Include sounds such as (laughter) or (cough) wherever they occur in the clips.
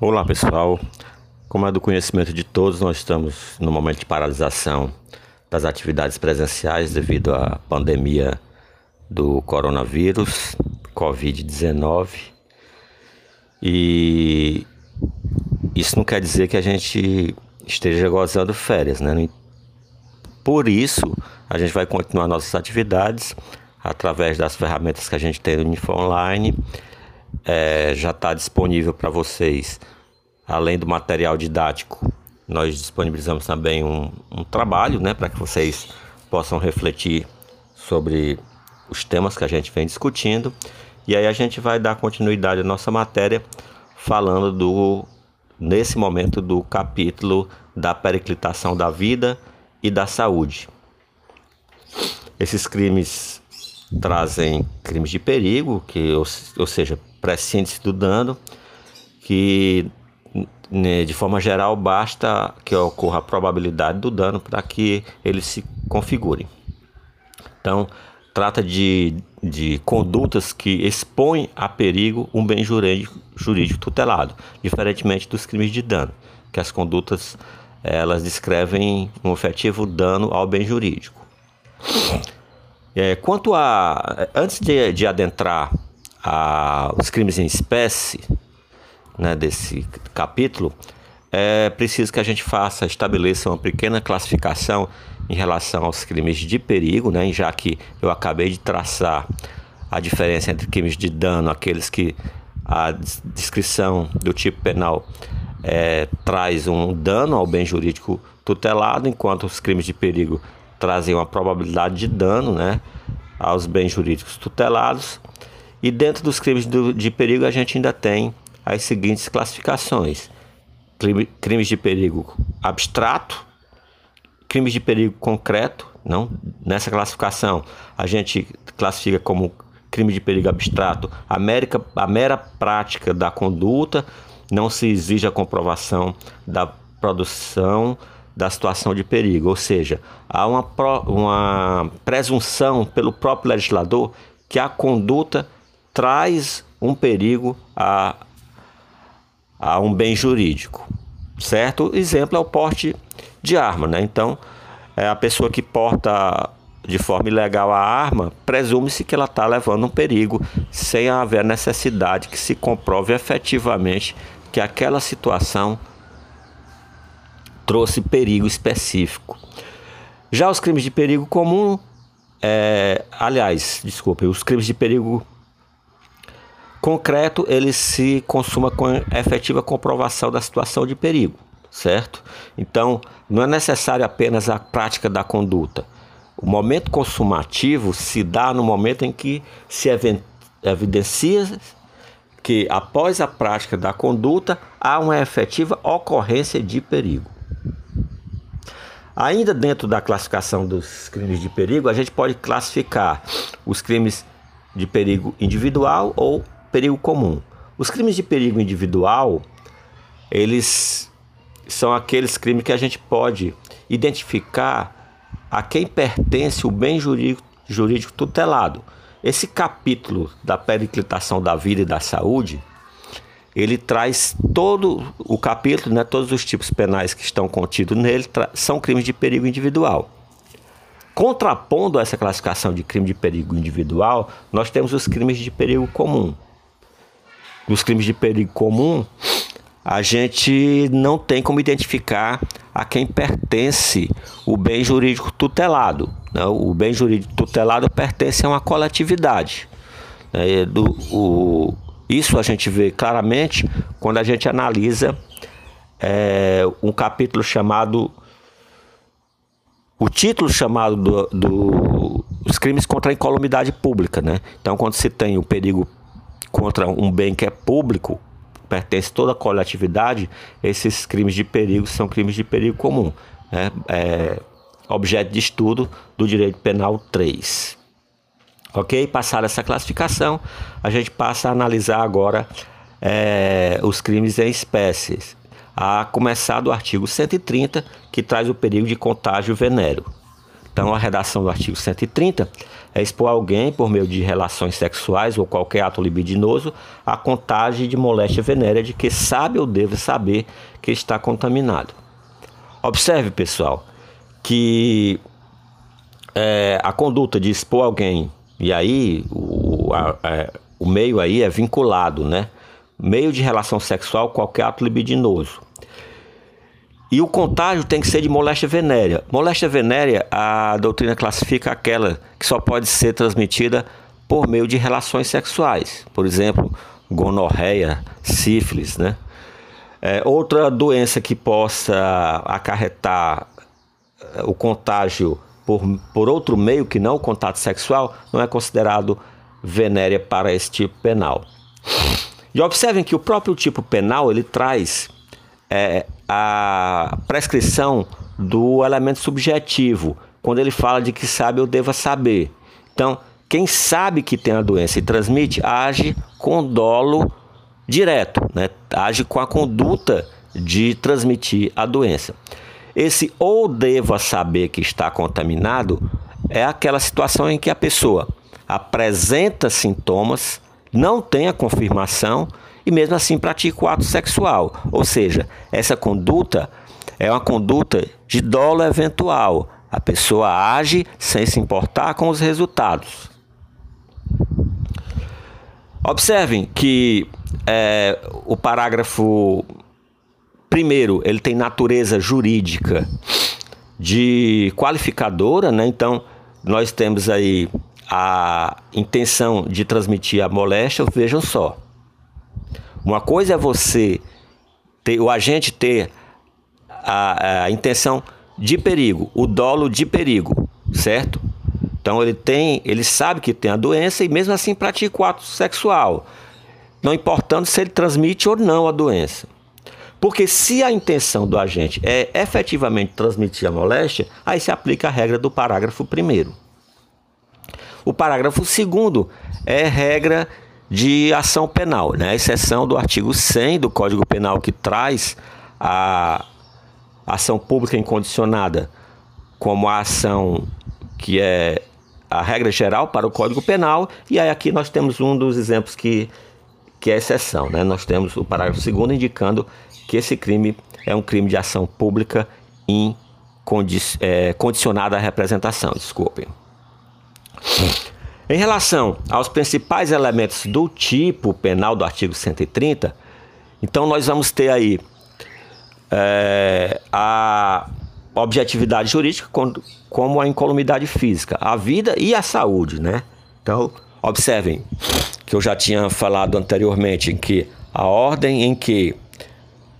Olá pessoal, como é do conhecimento de todos, nós estamos no momento de paralisação das atividades presenciais devido à pandemia do coronavírus, Covid-19. E isso não quer dizer que a gente esteja gozando férias, né? Por isso, a gente vai continuar nossas atividades através das ferramentas que a gente tem no Info Online. É, já está disponível para vocês, além do material didático, nós disponibilizamos também um, um trabalho né, para que vocês possam refletir sobre os temas que a gente vem discutindo. E aí a gente vai dar continuidade à nossa matéria falando do nesse momento do capítulo da periclitação da vida e da saúde. Esses crimes trazem crimes de perigo, que ou, ou seja, pré-síntese do dano, que né, de forma geral basta que ocorra a probabilidade do dano para que eles se configurem. Então, trata de, de condutas que expõem a perigo um bem jurídico, jurídico tutelado, diferentemente dos crimes de dano, que as condutas elas descrevem um efetivo dano ao bem jurídico. É, quanto a. Antes de, de adentrar a, os crimes em espécie, né, desse capítulo, é preciso que a gente faça, estabeleça uma pequena classificação em relação aos crimes de perigo, né, já que eu acabei de traçar a diferença entre crimes de dano, aqueles que a descrição do tipo penal é, traz um dano ao bem jurídico tutelado, enquanto os crimes de perigo trazem uma probabilidade de dano né, aos bens jurídicos tutelados. E dentro dos crimes do, de perigo a gente ainda tem as seguintes classificações: crimes de perigo abstrato, crimes de perigo concreto. Não, nessa classificação a gente classifica como crime de perigo abstrato a, a mera prática da conduta, não se exige a comprovação da produção da situação de perigo, ou seja, há uma, uma presunção pelo próprio legislador que a conduta traz um perigo a, a um bem jurídico, certo? Exemplo é o porte de arma, né? Então, é a pessoa que porta de forma ilegal a arma, presume-se que ela está levando um perigo, sem haver necessidade que se comprove efetivamente que aquela situação trouxe perigo específico. Já os crimes de perigo comum, é, aliás, desculpe, os crimes de perigo concreto ele se consuma com efetiva comprovação da situação de perigo, certo? Então, não é necessário apenas a prática da conduta. O momento consumativo se dá no momento em que se evidencia que após a prática da conduta há uma efetiva ocorrência de perigo. Ainda dentro da classificação dos crimes de perigo, a gente pode classificar os crimes de perigo individual ou perigo comum. Os crimes de perigo individual, eles são aqueles crimes que a gente pode identificar a quem pertence o bem jurídico, jurídico tutelado. Esse capítulo da periclitação da vida e da saúde, ele traz todo o capítulo, né, todos os tipos penais que estão contidos nele são crimes de perigo individual. Contrapondo essa classificação de crime de perigo individual, nós temos os crimes de perigo comum dos crimes de perigo comum, a gente não tem como identificar a quem pertence o bem jurídico tutelado. Né? O bem jurídico tutelado pertence a uma coletividade. Né? Do, o, isso a gente vê claramente quando a gente analisa é, um capítulo chamado. O título chamado do, do, crimes contra a incolumidade pública. Né? Então, quando se tem o perigo contra um bem que é público, pertence toda a coletividade, esses crimes de perigo são crimes de perigo comum. Né? É objeto de estudo do direito penal 3. Ok? Passada essa classificação, a gente passa a analisar agora é, os crimes em espécies. A começar do artigo 130, que traz o perigo de contágio venéreo. Então, a redação do artigo 130 é expor alguém, por meio de relações sexuais ou qualquer ato libidinoso, a contagem de moléstia venérea de que sabe ou deve saber que está contaminado. Observe, pessoal, que é, a conduta de expor alguém, e aí o, a, a, é, o meio aí é vinculado, né? Meio de relação sexual, qualquer ato libidinoso. E o contágio tem que ser de moléstia venérea. Moléstia venérea, a doutrina classifica aquela que só pode ser transmitida por meio de relações sexuais. Por exemplo, gonorreia, sífilis, né? É, outra doença que possa acarretar é, o contágio por, por outro meio que não o contato sexual não é considerado venérea para esse tipo penal. E observem que o próprio tipo penal ele traz é, a prescrição do elemento subjetivo, quando ele fala de que sabe ou deva saber. Então, quem sabe que tem a doença e transmite, age com dolo direto, né? age com a conduta de transmitir a doença. Esse ou deva saber que está contaminado é aquela situação em que a pessoa apresenta sintomas, não tem a confirmação e mesmo assim pratica o ato sexual. Ou seja, essa conduta é uma conduta de dolo eventual. A pessoa age sem se importar com os resultados. Observem que é, o parágrafo primeiro ele tem natureza jurídica de qualificadora, né? Então nós temos aí a intenção de transmitir a moléstia. Vejam só, uma coisa é você ter, o agente ter a, a intenção de perigo, o dolo de perigo, certo? Então ele tem, ele sabe que tem a doença e mesmo assim pratica o ato sexual, não importando se ele transmite ou não a doença. Porque se a intenção do agente é efetivamente transmitir a moléstia, aí se aplica a regra do parágrafo primeiro. O parágrafo segundo é regra de ação penal, né? a exceção do artigo 100 do Código Penal que traz a ação pública incondicionada como a ação que é a regra geral para o Código Penal, e aí aqui nós temos um dos exemplos que, que é exceção. Né? Nós temos o parágrafo 2 indicando que esse crime é um crime de ação pública incondicionada é, à representação. Desculpem. Em relação aos principais elementos do tipo penal do artigo 130, então nós vamos ter aí é, a objetividade jurídica como a incolumidade física, a vida e a saúde, né? Então, observem que eu já tinha falado anteriormente que a ordem em que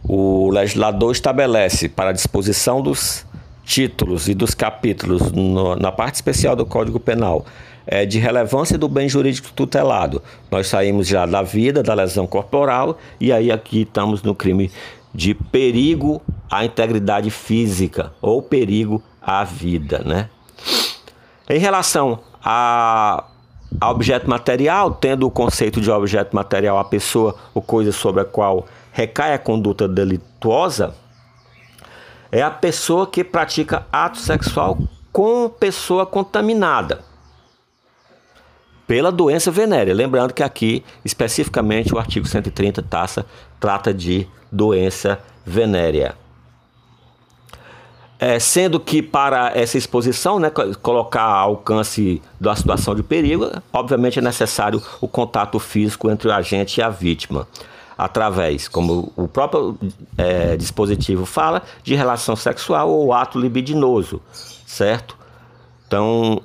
o legislador estabelece para a disposição dos títulos e dos capítulos no, na parte especial do Código Penal é, de relevância do bem jurídico tutelado. Nós saímos já da vida, da lesão corporal, e aí aqui estamos no crime de perigo à integridade física ou perigo à vida, né? Em relação a, a objeto material, tendo o conceito de objeto material a pessoa ou coisa sobre a qual recai a conduta delituosa, é a pessoa que pratica ato sexual com pessoa contaminada pela doença venérea. Lembrando que aqui, especificamente, o artigo 130 taça trata de doença venérea. É, sendo que para essa exposição, né, colocar alcance da situação de perigo, obviamente é necessário o contato físico entre o agente e a vítima, através, como o próprio é, dispositivo fala, de relação sexual ou ato libidinoso, certo? Então,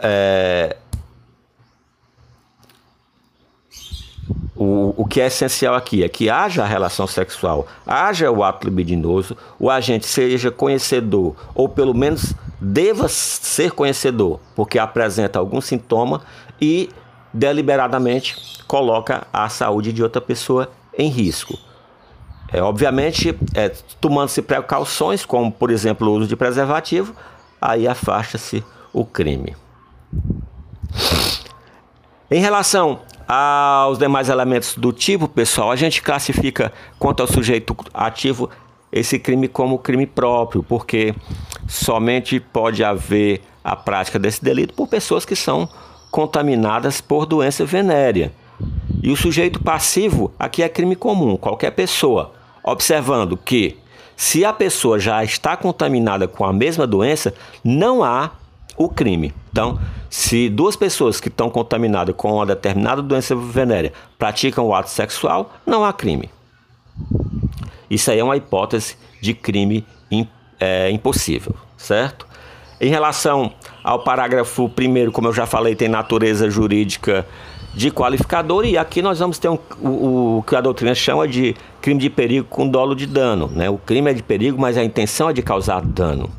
é, O, o que é essencial aqui é que haja a relação sexual, haja o ato libidinoso, o agente seja conhecedor, ou pelo menos deva ser conhecedor, porque apresenta algum sintoma e deliberadamente coloca a saúde de outra pessoa em risco. É, obviamente, é, tomando-se precauções, como por exemplo o uso de preservativo, aí afasta-se o crime. Em relação aos demais elementos do tipo, pessoal, a gente classifica quanto ao sujeito ativo esse crime como crime próprio, porque somente pode haver a prática desse delito por pessoas que são contaminadas por doença venérea. E o sujeito passivo aqui é crime comum, qualquer pessoa, observando que se a pessoa já está contaminada com a mesma doença, não há o crime. Então, se duas pessoas que estão contaminadas com uma determinada doença venérea praticam o ato sexual, não há crime. Isso aí é uma hipótese de crime é, impossível, certo? Em relação ao parágrafo 1, como eu já falei, tem natureza jurídica de qualificador e aqui nós vamos ter um, o, o, que a doutrina chama de crime de perigo com dolo de dano. Né? O crime é de perigo, mas a intenção é de causar dano.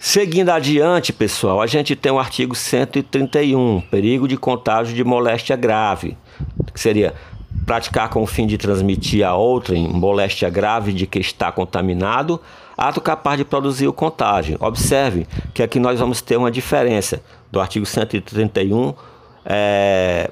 Seguindo adiante, pessoal, a gente tem o artigo 131, perigo de contágio de moléstia grave, que seria praticar com o fim de transmitir a outrem moléstia grave de que está contaminado, ato capaz de produzir o contágio. Observe que aqui nós vamos ter uma diferença do artigo 131 é,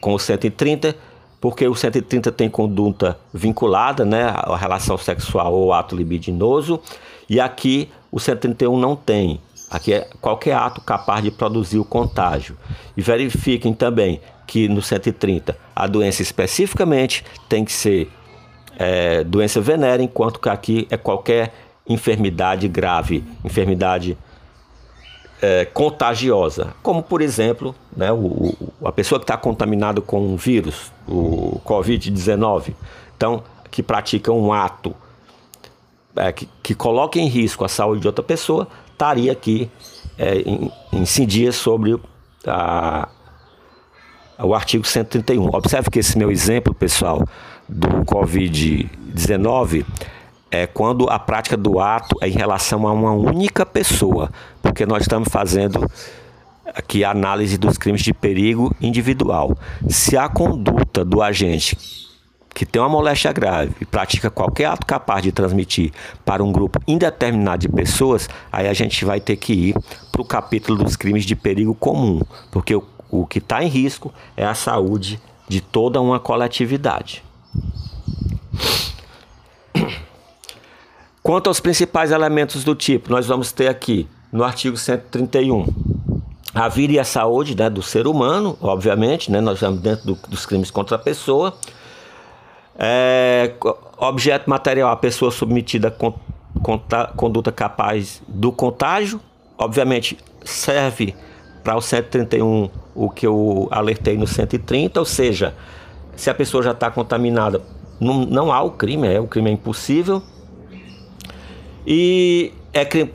com o 130, porque o 130 tem conduta vinculada, né, a relação sexual ou ato libidinoso, e aqui o 131 não tem. Aqui é qualquer ato capaz de produzir o contágio. E verifiquem também que no 130 a doença especificamente tem que ser é, doença venérea, enquanto que aqui é qualquer enfermidade grave, enfermidade é, contagiosa, como por exemplo né, o, a pessoa que está contaminada com um vírus, o Covid-19, então que pratica um ato é, que, que coloca em risco a saúde de outra pessoa, estaria aqui é, incidia sobre a, o artigo 131. Observe que esse meu exemplo, pessoal, do Covid-19 é quando a prática do ato é em relação a uma única pessoa, porque nós estamos fazendo aqui a análise dos crimes de perigo individual. Se a conduta do agente que tem uma moléstia grave e pratica qualquer ato capaz de transmitir para um grupo indeterminado de pessoas, aí a gente vai ter que ir para o capítulo dos crimes de perigo comum, porque o o que está em risco é a saúde de toda uma coletividade. (clears throat) Quanto aos principais elementos do tipo, nós vamos ter aqui no artigo 131 a vida e a saúde né, do ser humano, obviamente, né, nós estamos dentro do, dos crimes contra a pessoa. É, objeto material, a pessoa submetida a conduta capaz do contágio, obviamente serve para o 131 o que eu alertei no 130, ou seja, se a pessoa já está contaminada, não, não há o crime, é o crime é impossível. E é crime,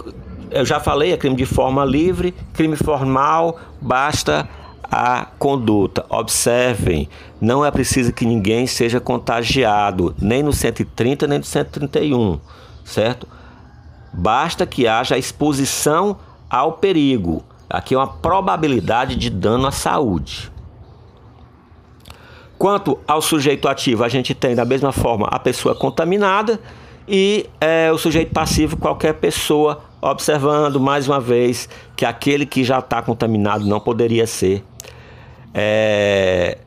eu já falei, é crime de forma livre, crime formal, basta a conduta. Observem, não é preciso que ninguém seja contagiado, nem no 130 nem no 131, certo? Basta que haja exposição ao perigo. Aqui é uma probabilidade de dano à saúde. Quanto ao sujeito ativo, a gente tem da mesma forma a pessoa contaminada e é, o sujeito passivo, qualquer pessoa, observando mais uma vez que aquele que já está contaminado não poderia ser. É,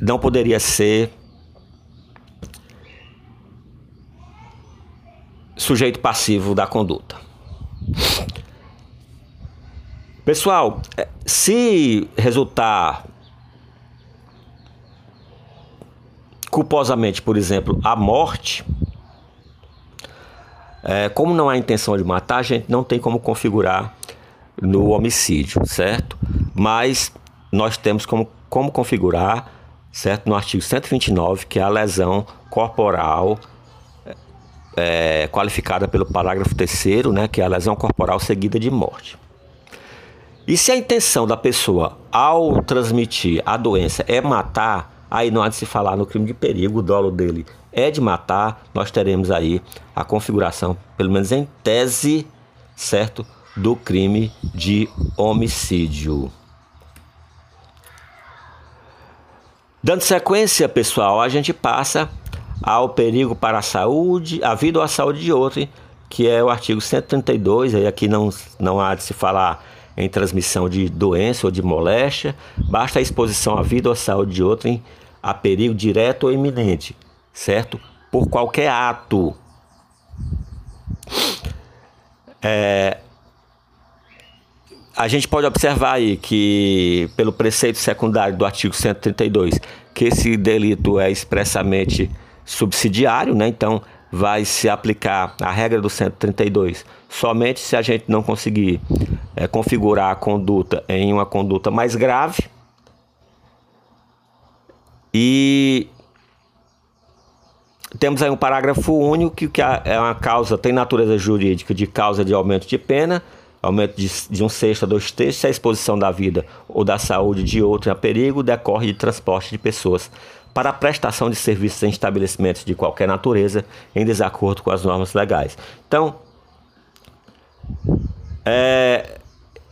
não poderia ser sujeito passivo da conduta. Pessoal, é, se resultar culposamente, por exemplo, a morte, é, como não há intenção de matar, a gente não tem como configurar no homicídio, certo? Mas nós temos como, como configurar, certo? No artigo 129, que é a lesão corporal é, qualificada pelo parágrafo 3 né? Que é a lesão corporal seguida de morte. E se a intenção da pessoa ao transmitir a doença é matar, aí não há de se falar no crime de perigo, o dolo dele é de matar, nós teremos aí a configuração, pelo menos em tese, certo, do crime de homicídio. Dando sequência, pessoal, a gente passa ao perigo para a saúde, a vida ou a saúde de outro, que é o artigo 132, aí aqui não, não há de se falar em transmissão de doença ou de moléstia, basta a exposição à vida ou à saúde de outrem a perigo direto ou iminente, certo? por qualquer ato. É, a gente pode observar aí que, pelo preceito secundário do artigo 132, que esse delito é expressamente subsidiário, né? Então, vai se aplicar a regra do 132 somente se a gente não conseguir é, configurar a conduta em uma conduta mais grave. E temos aí um parágrafo único que, que é uma causa, tem natureza jurídica de causa de aumento de pena, aumento de, de um sexto a dois terços, se a exposição da vida ou da saúde de outro a perigo decorre de transporte de pessoas para a prestação de serviços em estabelecimentos de qualquer natureza em desacordo com as normas legais. Então, é,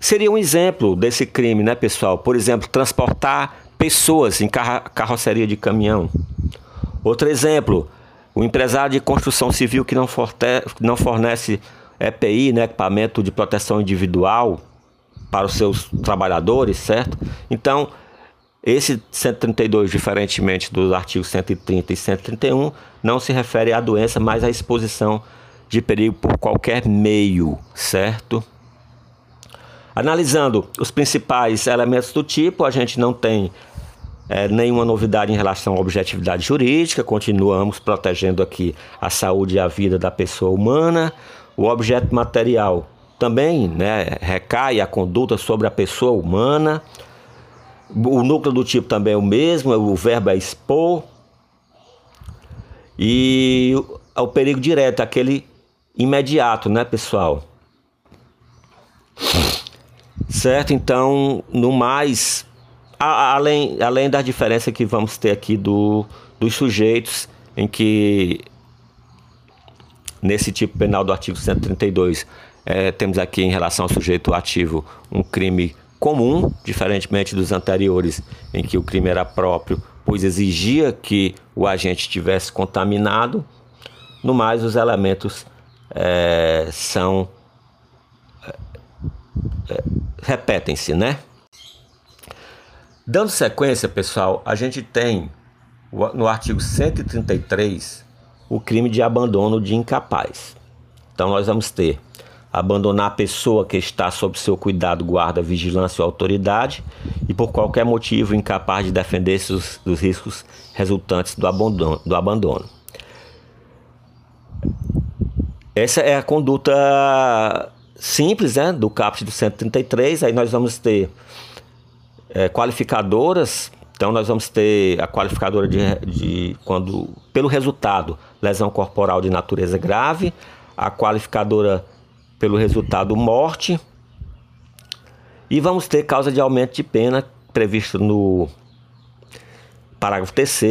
seria um exemplo desse crime, né, pessoal? Por exemplo, transportar pessoas em carro, carroceria de caminhão. Outro exemplo, o empresário de construção civil que não, forte, não fornece EPI, né, equipamento de proteção individual para os seus trabalhadores, certo? Então, esse 132, diferentemente dos artigos 130 e 131, não se refere à doença, mas à exposição de perigo por qualquer meio, certo? Analisando os principais elementos do tipo, a gente não tem é, nenhuma novidade em relação à objetividade jurídica, continuamos protegendo aqui a saúde e a vida da pessoa humana. O objeto material também né, recai a conduta sobre a pessoa humana. O núcleo do tipo também é o mesmo, o verbo é expor. E o perigo direto, aquele imediato, né, pessoal? Certo? Então, no mais, a, além, além da diferença que vamos ter aqui do, dos sujeitos, em que nesse tipo penal do artigo 132, é, temos aqui em relação ao sujeito ativo um crime comum, diferentemente dos anteriores, em que o crime era próprio, pois exigia que o agente estivesse contaminado. No mais, os elementos é, são. É, repetem-se, né? Dando sequência, pessoal, a gente tem no artigo 133 o crime de abandono de incapaz. Então, nós vamos ter abandonar a pessoa que está sob seu cuidado, guarda, vigilância ou autoridade e por qualquer motivo incapaz de defender-se dos, dos riscos resultantes do abandono, do abandono. Essa é a conduta simples né, do caput do 133. Aí nós vamos ter é, qualificadoras. Então nós vamos ter a qualificadora de, de quando pelo resultado lesão corporal de natureza grave, a qualificadora pelo resultado morte. E vamos ter causa de aumento de pena previsto no parágrafo 3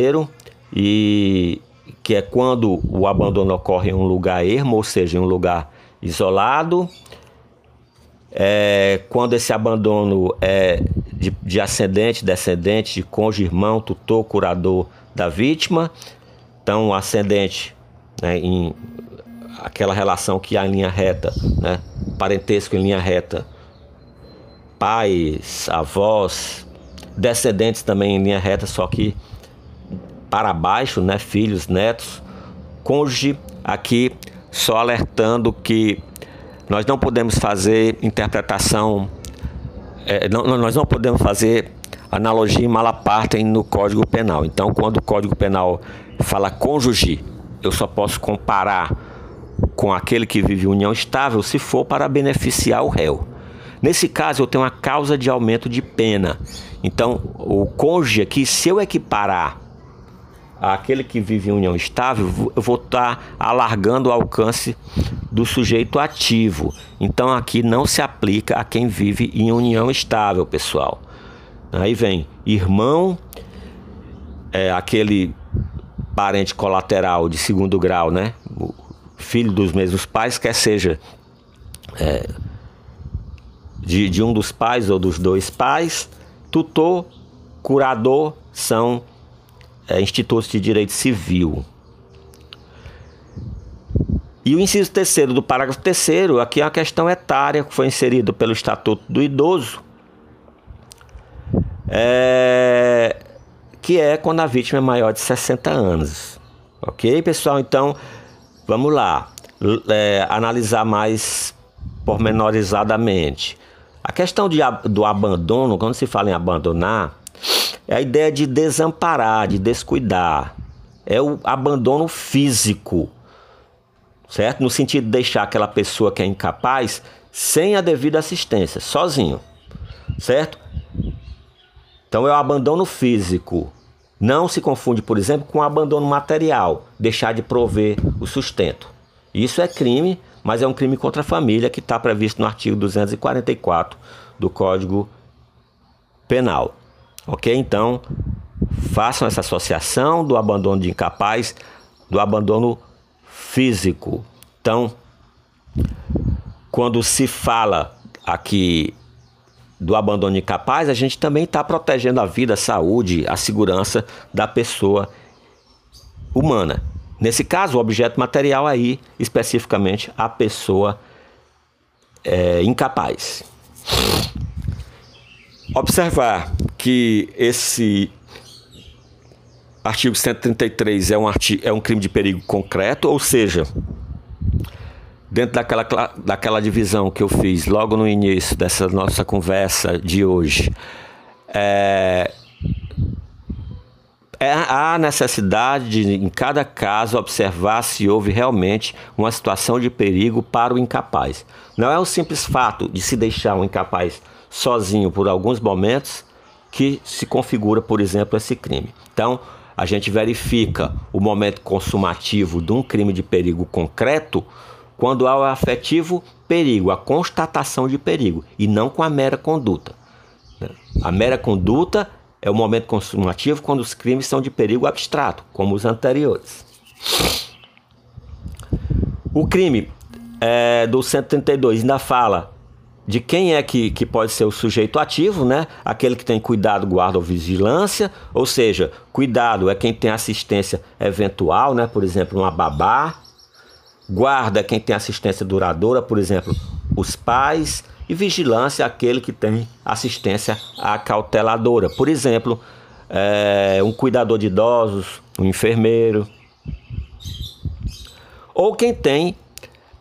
e que é quando o abandono ocorre em um lugar ermo, ou seja, em um lugar isolado. É, quando esse abandono é de, de ascendente, descendente, de cônjuge, irmão, tutor, curador da vítima. Então, ascendente né, em aquela relação que há em linha reta, né? parentesco em linha reta, pais, avós, descendentes também em linha reta, só que para baixo, né? filhos, netos, cônjuge, aqui só alertando que nós não podemos fazer interpretação, é, não, nós não podemos fazer analogia em malapartem no Código Penal. Então, quando o Código Penal fala cônjuge, eu só posso comparar com aquele que vive união estável se for para beneficiar o réu. Nesse caso, eu tenho uma causa de aumento de pena. Então, o cônjuge aqui, se eu equiparar aquele que vive em união estável, eu vou estar tá alargando o alcance do sujeito ativo. Então, aqui não se aplica a quem vive em união estável, pessoal. Aí vem irmão, é aquele parente colateral de segundo grau, né? Filho dos mesmos pais, quer seja é, de, de um dos pais ou dos dois pais, tutor, curador são é, institutos de direito civil. E o inciso terceiro do parágrafo terceiro, aqui é uma questão etária que foi inserido pelo Estatuto do Idoso, é, que é quando a vítima é maior de 60 anos. Ok, pessoal? Então, vamos lá. É, analisar mais pormenorizadamente. A questão de, do abandono, quando se fala em abandonar, é a ideia de desamparar, de descuidar. É o abandono físico, certo? No sentido de deixar aquela pessoa que é incapaz sem a devida assistência, sozinho, certo? Então é o abandono físico. Não se confunde, por exemplo, com o abandono material, deixar de prover o sustento. Isso é crime, mas é um crime contra a família que está previsto no artigo 244 do Código Penal. Ok? Então, façam essa associação do abandono de incapaz, do abandono físico. Então, quando se fala aqui do abandono incapaz, a gente também está protegendo a vida, a saúde, a segurança da pessoa humana. Nesse caso, o objeto material aí, especificamente, a pessoa é, incapaz. Observar que esse artigo 133 é um, artigo, é um crime de perigo concreto, ou seja, dentro daquela, daquela divisão que eu fiz logo no início dessa nossa conversa de hoje, é, é, há necessidade de, em cada caso, observar se houve realmente uma situação de perigo para o incapaz. Não é o simples fato de se deixar um incapaz sozinho por alguns momentos que se configura, por exemplo, esse crime. Então, a gente verifica o momento consumativo de um crime de perigo concreto quando há o afetivo perigo, a constatação de perigo, e não com a mera conduta. A mera conduta é o momento consumativo quando os crimes são de perigo abstrato, como os anteriores. O crime é, do 132 ainda fala de quem é que, que pode ser o sujeito ativo, né? Aquele que tem cuidado, guarda ou vigilância, ou seja, cuidado é quem tem assistência eventual, né? Por exemplo, uma babá. Guarda quem tem assistência duradoura, por exemplo, os pais e vigilância aquele que tem assistência acauteladora. Por exemplo, é, um cuidador de idosos, um enfermeiro. Ou quem tem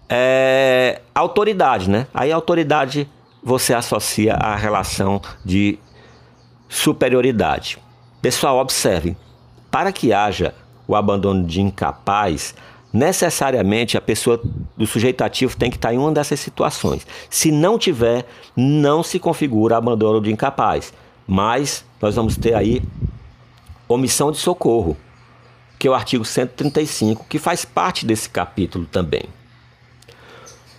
é, autoridade, né? Aí autoridade você associa à relação de superioridade. Pessoal, observem, para que haja o abandono de incapaz, necessariamente a pessoa do sujeito ativo tem que estar em uma dessas situações. Se não tiver, não se configura abandono de incapaz. Mas nós vamos ter aí omissão de socorro, que é o artigo 135, que faz parte desse capítulo também.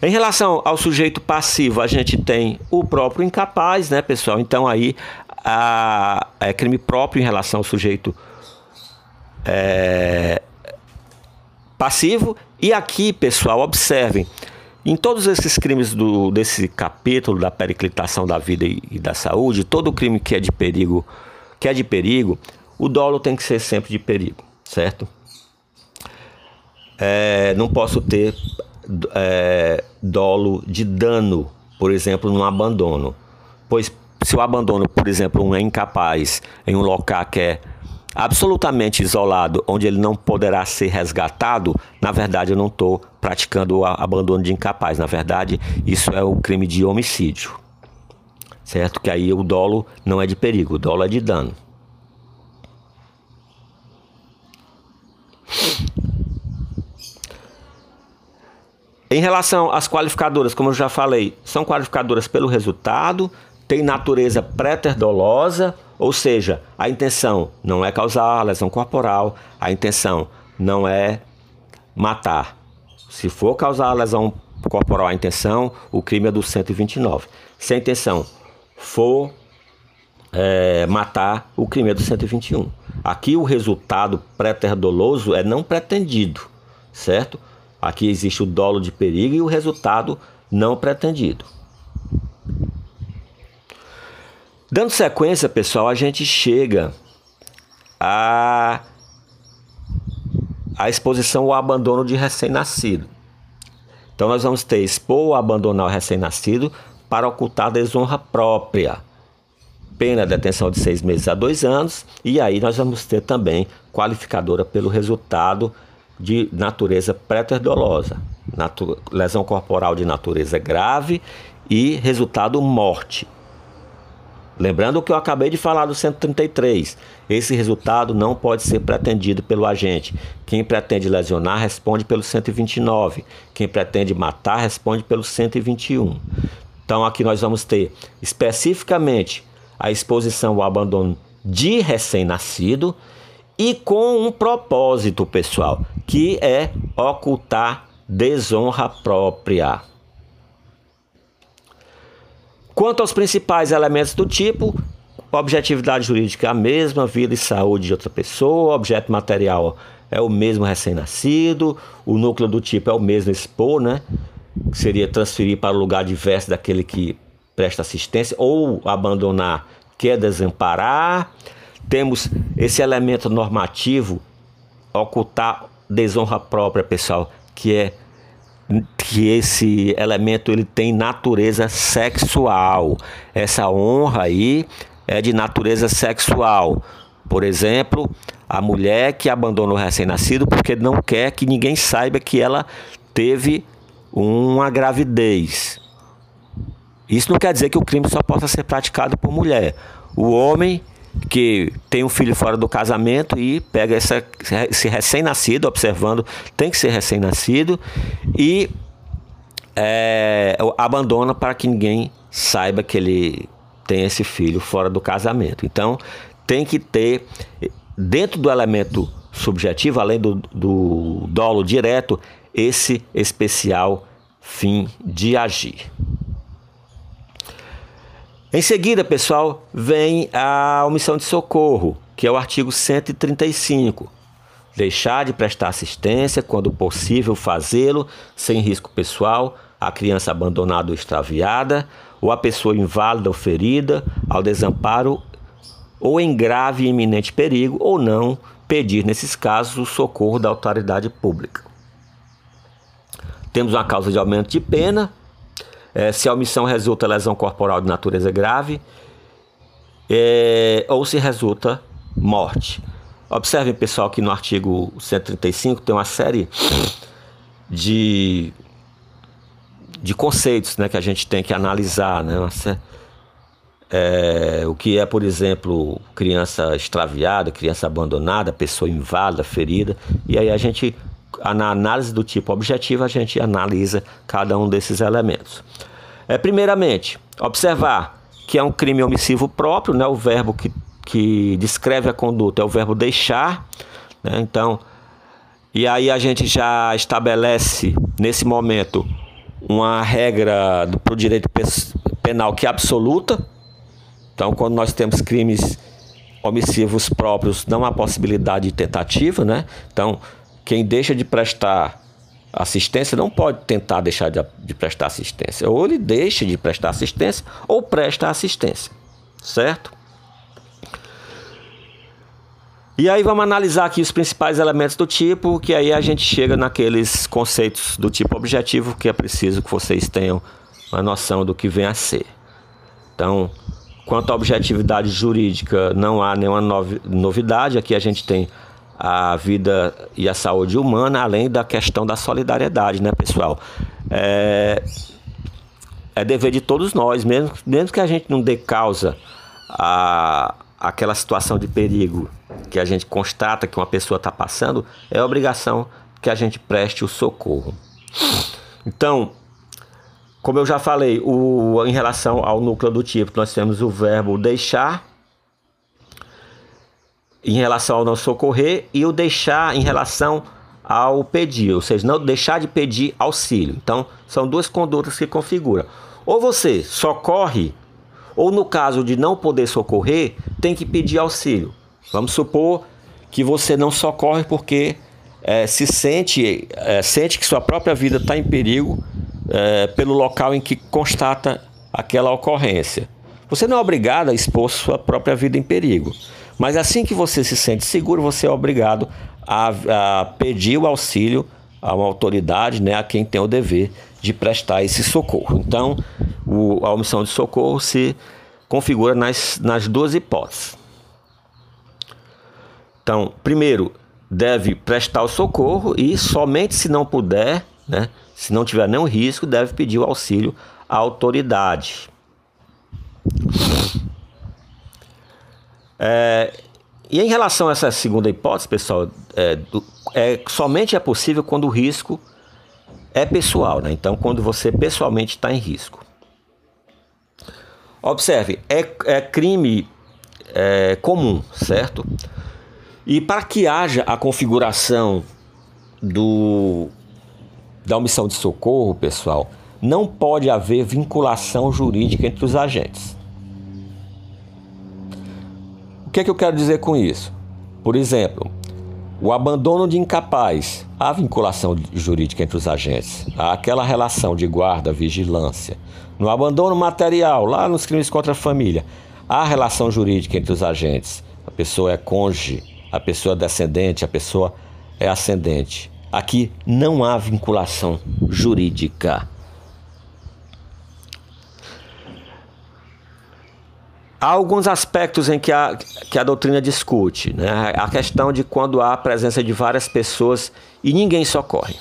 Em relação ao sujeito passivo, a gente tem o próprio incapaz, né, pessoal? Então aí a, é crime próprio em relação ao sujeito é, passivo. E aqui, pessoal, observem, em todos esses crimes do, desse capítulo da periclitação da vida e, e, da saúde, todo crime que é de perigo, que é de perigo, o dolo tem que ser sempre de perigo, certo? É, não posso ter é, dolo de dano, por exemplo, no abandono, pois se o abandono, por exemplo, um é incapaz em um local que é absolutamente isolado, onde ele não poderá ser resgatado, na verdade eu não estou praticando o abandono de incapaz. Na verdade, isso é o crime de homicídio. Certo? Que aí o dolo não é de perigo, o dolo é de dano. Em relação às qualificadoras, como eu já falei, são qualificadoras pelo resultado, tem natureza pré-terdolosa, ou seja, a intenção não é causar lesão corporal, a intenção não é matar. Se for causar lesão corporal a intenção, o crime é do 129. Se a intenção for é, matar, o crime é do 121. Aqui o resultado pré-terdoloso é não pretendido, certo? Aqui existe o dolo de perigo e o resultado não pretendido. Dando sequência, pessoal, a gente chega a a exposição ao abandono de recém-nascido. Então nós vamos ter expor ou abandonar o recém-nascido para ocultar desonra própria. Pena de detenção de seis meses a dois anos. E aí nós vamos ter também qualificadora pelo resultado de natureza pré-dolosa, natu lesão corporal de natureza grave e resultado morte. Lembrando o que eu acabei de falar do 133. Esse resultado não pode ser pretendido pelo agente. Quem pretende lesionar responde pelo 129. Quem pretende matar responde pelo 121. Então aqui nós vamos ter especificamente a exposição ao abandono de recém-nascido e com um propósito, pessoal, que é ocultar desonra própria. Quanto aos principais elementos do tipo, objetividade jurídica é a mesma, vida e saúde de outra pessoa, objeto material é o mesmo recém-nascido, o núcleo do tipo é o mesmo expor, né? Que seria transferir para o lugar diverso daquele que presta assistência, ou abandonar, que é desamparar. Temos esse elemento normativo, ocultar desonra própria, pessoal, que é que esse elemento ele tem natureza sexual. Essa honra aí é de natureza sexual. Por exemplo, a mulher que abandona o recém-nascido porque não quer que ninguém saiba que ela teve uma gravidez. Isso não quer dizer que o crime só possa ser praticado por mulher. O homem que tem um filho fora do casamento e pega essa, esse recém-nascido, observando, tem que ser recém-nascido, e é, abandona para que ninguém saiba que ele tem esse filho fora do casamento. Então, tem que ter, dentro do elemento subjetivo, além do, do dolo direto, esse especial fim de agir. Em seguida, pessoal, vem a omissão de socorro, que é o artigo 135. Deixar de prestar assistência quando possível fazê-lo sem risco pessoal à criança abandonada ou extraviada, ou à pessoa inválida ou ferida, ao desamparo ou em grave e iminente perigo, ou não pedir, nesses casos, o socorro da autoridade pública. Temos uma causa de aumento de pena, é, se a omissão resulta lesão corporal de natureza grave é, ou se resulta morte. Observem, pessoal, que no artigo 135 tem uma série de, de conceitos né, que a gente tem que analisar. Né? É, o que é, por exemplo, criança extraviada, criança abandonada, pessoa inválida, ferida. E aí a gente na análise do tipo objetivo, a gente analisa cada um desses elementos. É, primeiramente, observar que é um crime omissivo próprio, né? o verbo que, que descreve a conduta é o verbo deixar. Né? Então, e aí a gente já estabelece nesse momento uma regra para o direito penal que é absoluta. Então, quando nós temos crimes omissivos próprios, não há possibilidade de tentativa, né? Então, quem deixa de prestar assistência não pode tentar deixar de, de, prestar assistência. Ou ele deixa de prestar assistência ou presta assistência. Certo? E aí vamos analisar aqui os principais elementos do tipo, que aí a gente chega naqueles conceitos do tipo objetivo que é preciso que vocês tenham uma noção do que vem a ser. Então, quanto à objetividade jurídica, não há nenhuma novidade. Aqui a gente tem a vida e a saúde humana, além da questão da solidariedade, né, pessoal? É, é dever de todos nós, mesmo, mesmo que a gente não dê causa a aquela situação de perigo que a gente constata que uma pessoa está passando, é obrigação que a gente preste o socorro. Então, como eu já falei, o, em relação ao núcleo do tipo, nós temos o verbo deixar em relação ao não socorrer e o deixar em relação ao pedir, ou seja, não deixar de pedir auxílio. Então, são duas condutas que configuram. Ou você socorre, ou no caso de não poder socorrer, tem que pedir auxílio. Vamos supor que você não socorre porque é, se sente, é, sente que sua própria vida está em perigo é, pelo local em que constata aquela ocorrência. Você não é obrigado a expor sua própria vida em perigo. Mas assim que você se sente seguro, você é obrigado a, a pedir o auxílio a uma autoridade, né, a quem tem o dever de prestar esse socorro. Então, o, a omissão de socorro se configura nas, nas duas hipóteses. Então, primeiro, deve prestar o socorro e somente se não puder, né, se não tiver nenhum risco, deve pedir o auxílio à autoridade. É, e em relação a essa segunda hipótese, pessoal, é, do, é, somente é possível quando o risco é pessoal, né? Então, quando você pessoalmente está em risco. Observe, é, é crime é, comum, certo? E para que haja a configuração do, da omissão de socorro, pessoal, não pode haver vinculação jurídica entre os agentes. O que é que eu quero dizer com isso? Por exemplo, o abandono de incapaz, há vinculação jurídica entre os agentes, há aquela relação de guarda, vigilância. No abandono material, lá nos crimes contra a família, há relação jurídica entre os agentes. A pessoa é cônjuge, a pessoa é descendente, a pessoa é ascendente. Aqui não há vinculação jurídica. Há alguns aspectos em que a, que a doutrina discute. Né? A questão de quando há a presença de várias pessoas e ninguém socorre.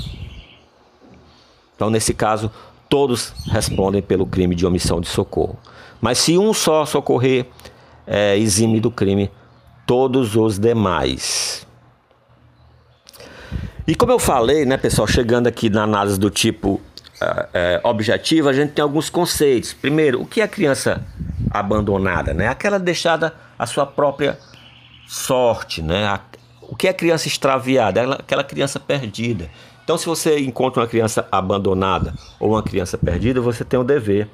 Então, nesse caso, todos respondem pelo crime de omissão de socorro. Mas se um só socorrer, é, exime do crime todos os demais. E como eu falei, né, pessoal, chegando aqui na análise do tipo é, objetivo, a gente tem alguns conceitos. Primeiro, o que é criança abandonada? Né? Aquela deixada à sua própria sorte. Né? A, o que é criança extraviada? Aquela criança perdida. Então, se você encontra uma criança abandonada ou uma criança perdida, você tem o dever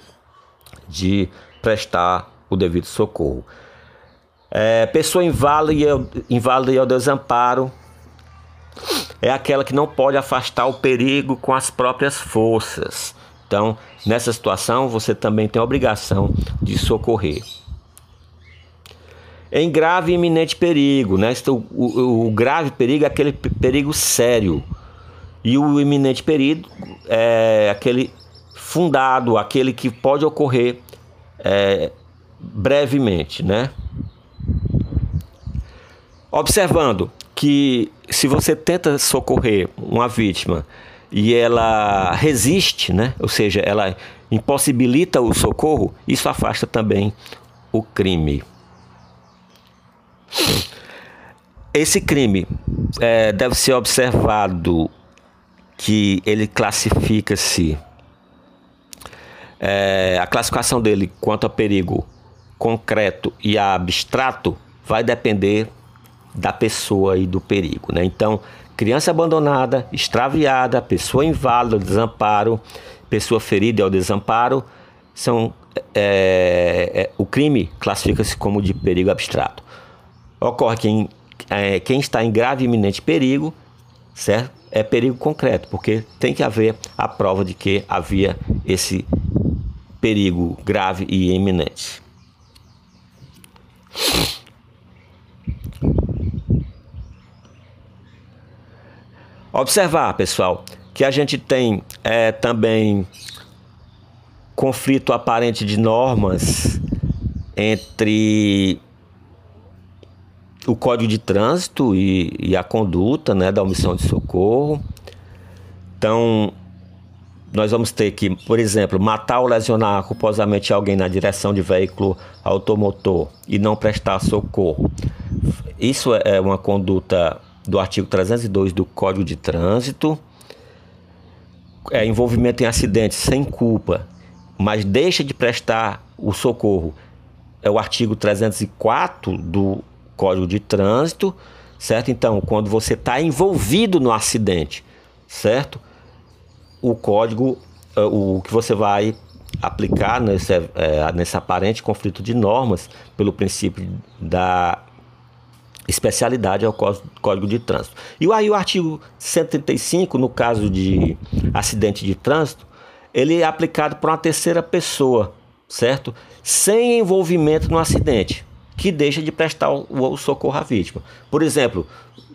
de prestar o devido socorro. É, pessoa inválida, inválida e ao desamparo é aquela que não pode afastar o perigo com as próprias forças. Então, nessa situação, você também tem a obrigação de socorrer. Em grave e iminente perigo, né? O, o, o grave perigo é aquele perigo sério. E o iminente perigo é aquele fundado, aquele que pode ocorrer é, brevemente, né? Observando que se você tenta socorrer uma vítima e ela resiste, né? Ou seja, ela impossibilita o socorro, isso afasta também o crime. Esse crime é, deve ser observado que ele classifica-se é, a classificação dele quanto a perigo concreto e abstrato vai depender da pessoa e do perigo. Né? Então, criança abandonada, extraviada, pessoa inválida, desamparo, pessoa ferida ao desamparo, são é, é, o crime classifica-se como de perigo abstrato. Ocorre que é, quem está em grave e iminente perigo, certo? É perigo concreto, porque tem que haver a prova de que havia esse perigo grave e iminente. Observar, pessoal, que a gente tem é, também conflito aparente de normas entre o Código de Trânsito e, e, a conduta né, da omissão de socorro. Então, nós vamos ter que, por exemplo, matar ou lesionar culposamente alguém na direção de veículo automotor e não prestar socorro. Isso é uma conduta do artigo 302 do Código de Trânsito. É, envolvimento em acidentes sem culpa, mas deixa de prestar o socorro. É o artigo 304 do Código de Trânsito, certo? Então, quando você está envolvido no acidente, certo? O código, é, o que você vai aplicar nesse, é, nesse aparente conflito de normas, pelo princípio da especialidade é o Código de Trânsito. E aí o artigo 135, no caso de acidente de trânsito, ele é aplicado por uma terceira pessoa, certo? Sem envolvimento no acidente, que deixa de prestar o, o socorro à vítima. Por exemplo,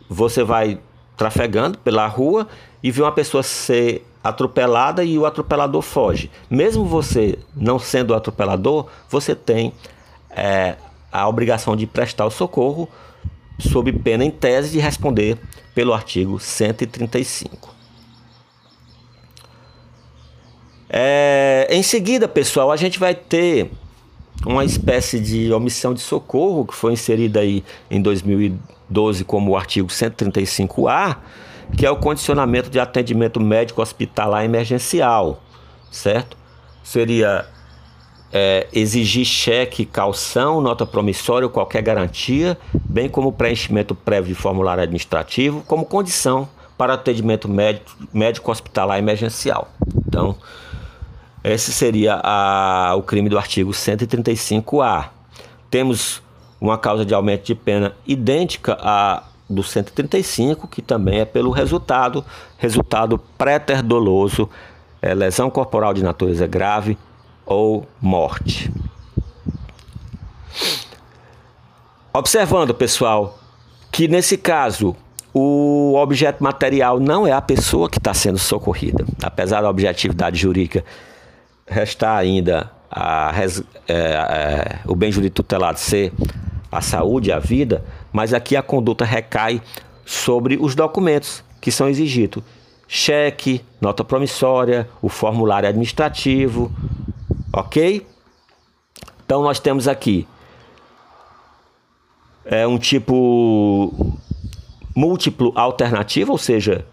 você vai trafegando pela rua e vê uma pessoa ser atropelada e o atropelador foge. Mesmo você não sendo o atropelador, você tem é, a obrigação de prestar o socorro sob pena em tese de responder pelo artigo 135. É, em seguida, pessoal, a gente vai ter uma espécie de omissão de socorro que foi inserida aí em 2012 como o artigo 135A, que é o condicionamento de atendimento médico hospitalar emergencial, certo? Seria é, exigir cheque, calção, nota promissória ou qualquer garantia, bem como preenchimento prévio de formulário administrativo, como condição para atendimento médico, médico hospitalar emergencial. Então, esse seria a, o crime do artigo 135A. Temos uma causa de aumento de pena idêntica à do 135, que também é pelo resultado, resultado pré-doloso, é, lesão corporal de natureza grave ou morte. Observando, pessoal, que nesse caso o objeto material não é a pessoa que está sendo socorrida, apesar da objetividade jurídica restar ainda a, é, é, o bem jurídico tutelado ser a saúde, a vida, mas aqui a conduta recai sobre os documentos que são exigidos: cheque, nota promissória, o formulário administrativo, ok? Então nós temos aqui é um tipo múltiplo alternativo, ou seja,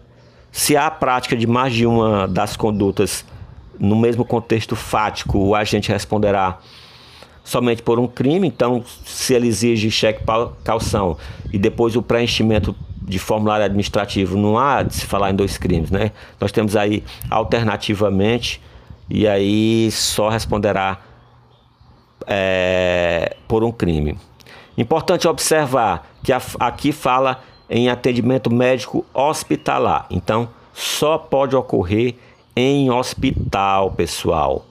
se há a prática de mais de uma das condutas no mesmo contexto fático, o agente responderá somente por um crime. Então, se ele exige cheque calção e depois o preenchimento de formulário administrativo, não há de se falar em dois crimes, né? Nós temos aí alternativamente e aí só responderá é, por um crime. Importante observar que aqui fala em atendimento médico hospitalar. Então, só pode ocorrer em hospital, pessoal.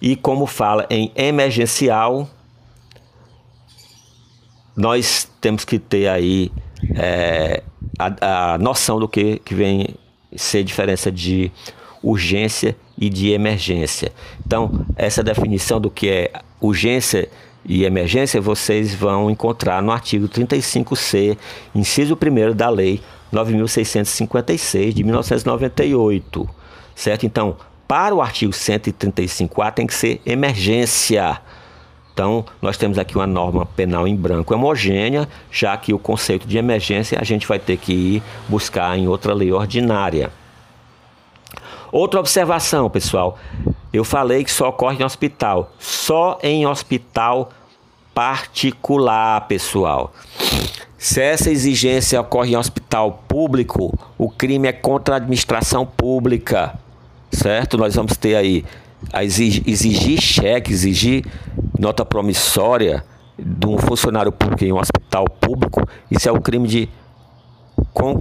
E como fala em emergencial, nós temos que ter aí é, a, a, noção do que, que vem ser diferença de urgência e de emergência. Então, essa definição do que é urgência e emergência vocês vão encontrar no artigo 35C, inciso 1 da Lei 9656 de 1998, certo? Então, para o artigo 135A tem que ser emergência. Então, nós temos aqui uma norma penal em branco homogênea, já que o conceito de emergência a gente vai ter que ir buscar em outra lei ordinária. Outra observação, pessoal. Eu falei que só ocorre em hospital. Só em hospital particular, pessoal. Se essa exigência ocorre em hospital público, o crime é contra a administração pública, certo? Nós vamos ter aí a exigir, exigir cheque, exigir nota promissória de um funcionário público em um hospital público, isso é o crime de con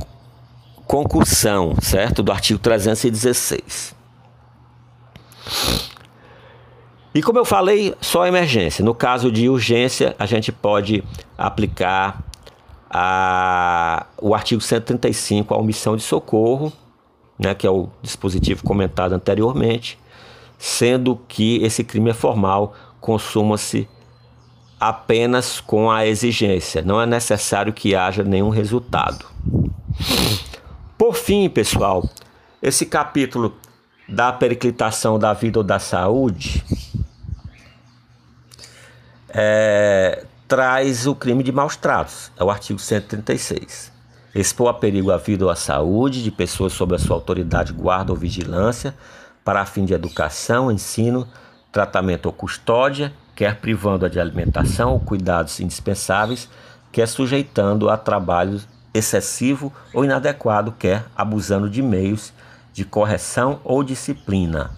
concussão, certo? Do artigo 316. E como eu falei, só emergência. No caso de urgência, a gente pode aplicar a, o artigo 135, a omissão de socorro, né, que é o dispositivo comentado anteriormente, sendo que esse crime é formal, consuma-se apenas com a exigência, não é necessário que haja nenhum resultado. Por fim, pessoal, esse capítulo da periclitação da vida ou da saúde é, traz o crime de maus tratos, é o artigo 136. Expor a perigo a vida ou a saúde de pessoas sob a sua autoridade, guarda ou vigilância, para fim de educação, ensino, tratamento ou custódia, quer privando-a de alimentação ou cuidados indispensáveis, quer sujeitando a trabalho excessivo ou inadequado, quer abusando de meios de correção ou disciplina.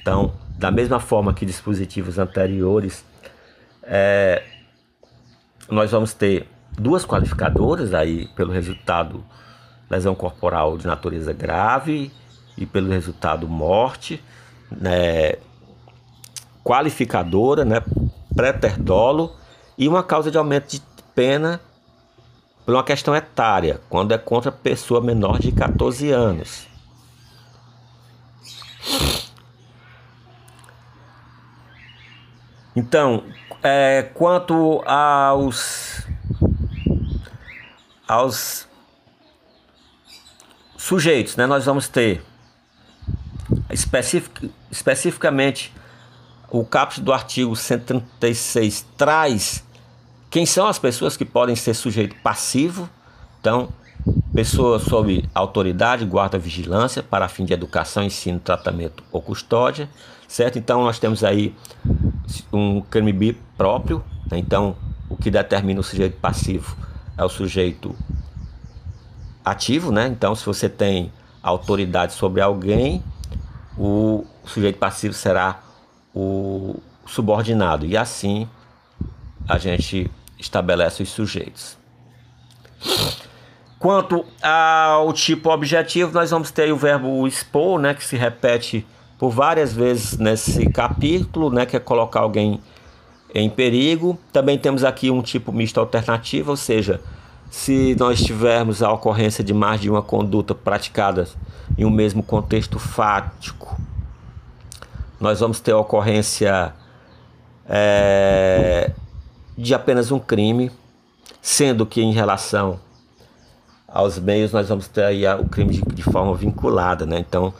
Então, da mesma forma que dispositivos anteriores é, nós vamos ter duas qualificadoras aí pelo resultado lesão corporal de natureza grave e pelo resultado morte, né, qualificadora, né, pré-terdolo e uma causa de aumento de pena por uma questão etária, quando é contra pessoa menor de 14 anos. Então, é, quanto aos aos sujeitos, né? Nós vamos ter especific, especificamente o caput do artigo 136 traz quem são as pessoas que podem ser sujeito passivo. Então, pessoas sob autoridade, guarda, vigilância para fim de educação, ensino, tratamento ou custódia, certo? Então, nós temos aí um crime próprio. Né? Então, o que determina o sujeito passivo é o sujeito ativo, né? Então, se você tem autoridade sobre alguém, o sujeito passivo será o subordinado. E assim a gente estabelece os sujeitos. Quanto ao tipo objetivo, nós vamos ter o verbo expor, né, que se repete por várias vezes nesse capítulo, né, que é colocar alguém em perigo. Também temos aqui um tipo misto alternativo, ou seja, se nós tivermos a ocorrência de mais de uma conduta praticada em um mesmo contexto fático, nós vamos ter a ocorrência é, de apenas um crime, sendo que em relação aos meios nós vamos ter aí o crime de, de forma vinculada, né? Então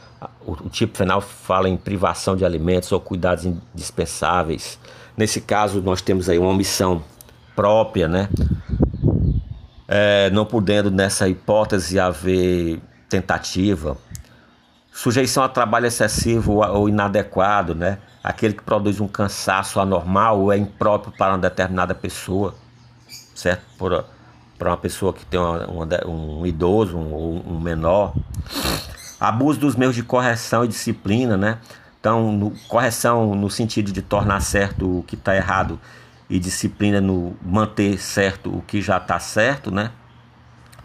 o, o, tipo penal fala em privação de alimentos ou cuidados indispensáveis. Nesse caso nós temos aí uma omissão própria, né? É, não podendo nessa hipótese haver tentativa, sujeição a trabalho excessivo ou inadequado, né? Aquele que produz um cansaço anormal ou é impróprio para uma determinada pessoa, certo? Para uma pessoa que tem uma, um idoso ou um, um, menor. Abuso dos meios de correção e disciplina, né? Então, no, correção no sentido de tornar certo o que está errado e disciplina no manter certo o que já está certo, né?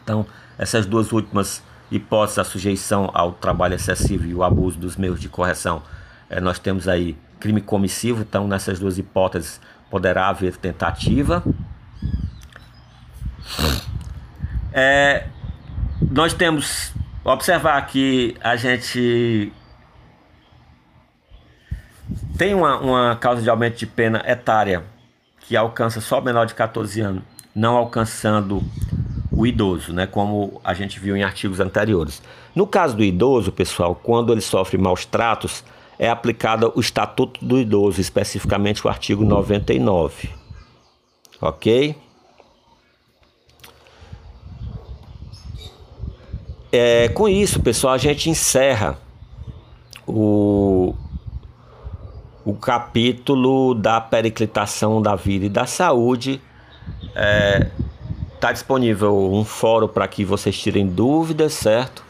Então, essas duas últimas hipóteses, a sujeição ao trabalho excessivo e o abuso dos meios de correção, é, nós temos aí crime comissivo, então nessas duas hipóteses poderá haver tentativa. É, nós temos observar que a gente tem uma, uma causa de aumento de pena etária que alcança só o menor de 14 anos, não alcançando o idoso, né, como a gente viu em artigos anteriores. No caso do idoso, pessoal, quando ele sofre maus tratos, é aplicado o Estatuto do Idoso, especificamente o artigo 99. Ok? É, com isso, pessoal, a gente encerra o, o capítulo da periclitação da vida e da saúde. É, tá disponível um fórum para que vocês tirem dúvidas, certo?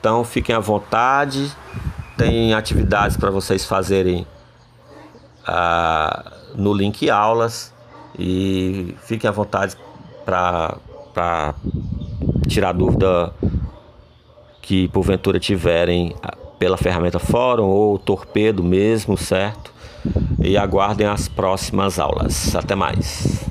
Então fiquem à vontade. Tem atividades para vocês fazerem ah, no link aulas e fiquem à vontade para tirar dúvida que porventura tiverem ah, pela ferramenta fórum ou torpedo mesmo, certo? E aguardem as próximas aulas. Até mais.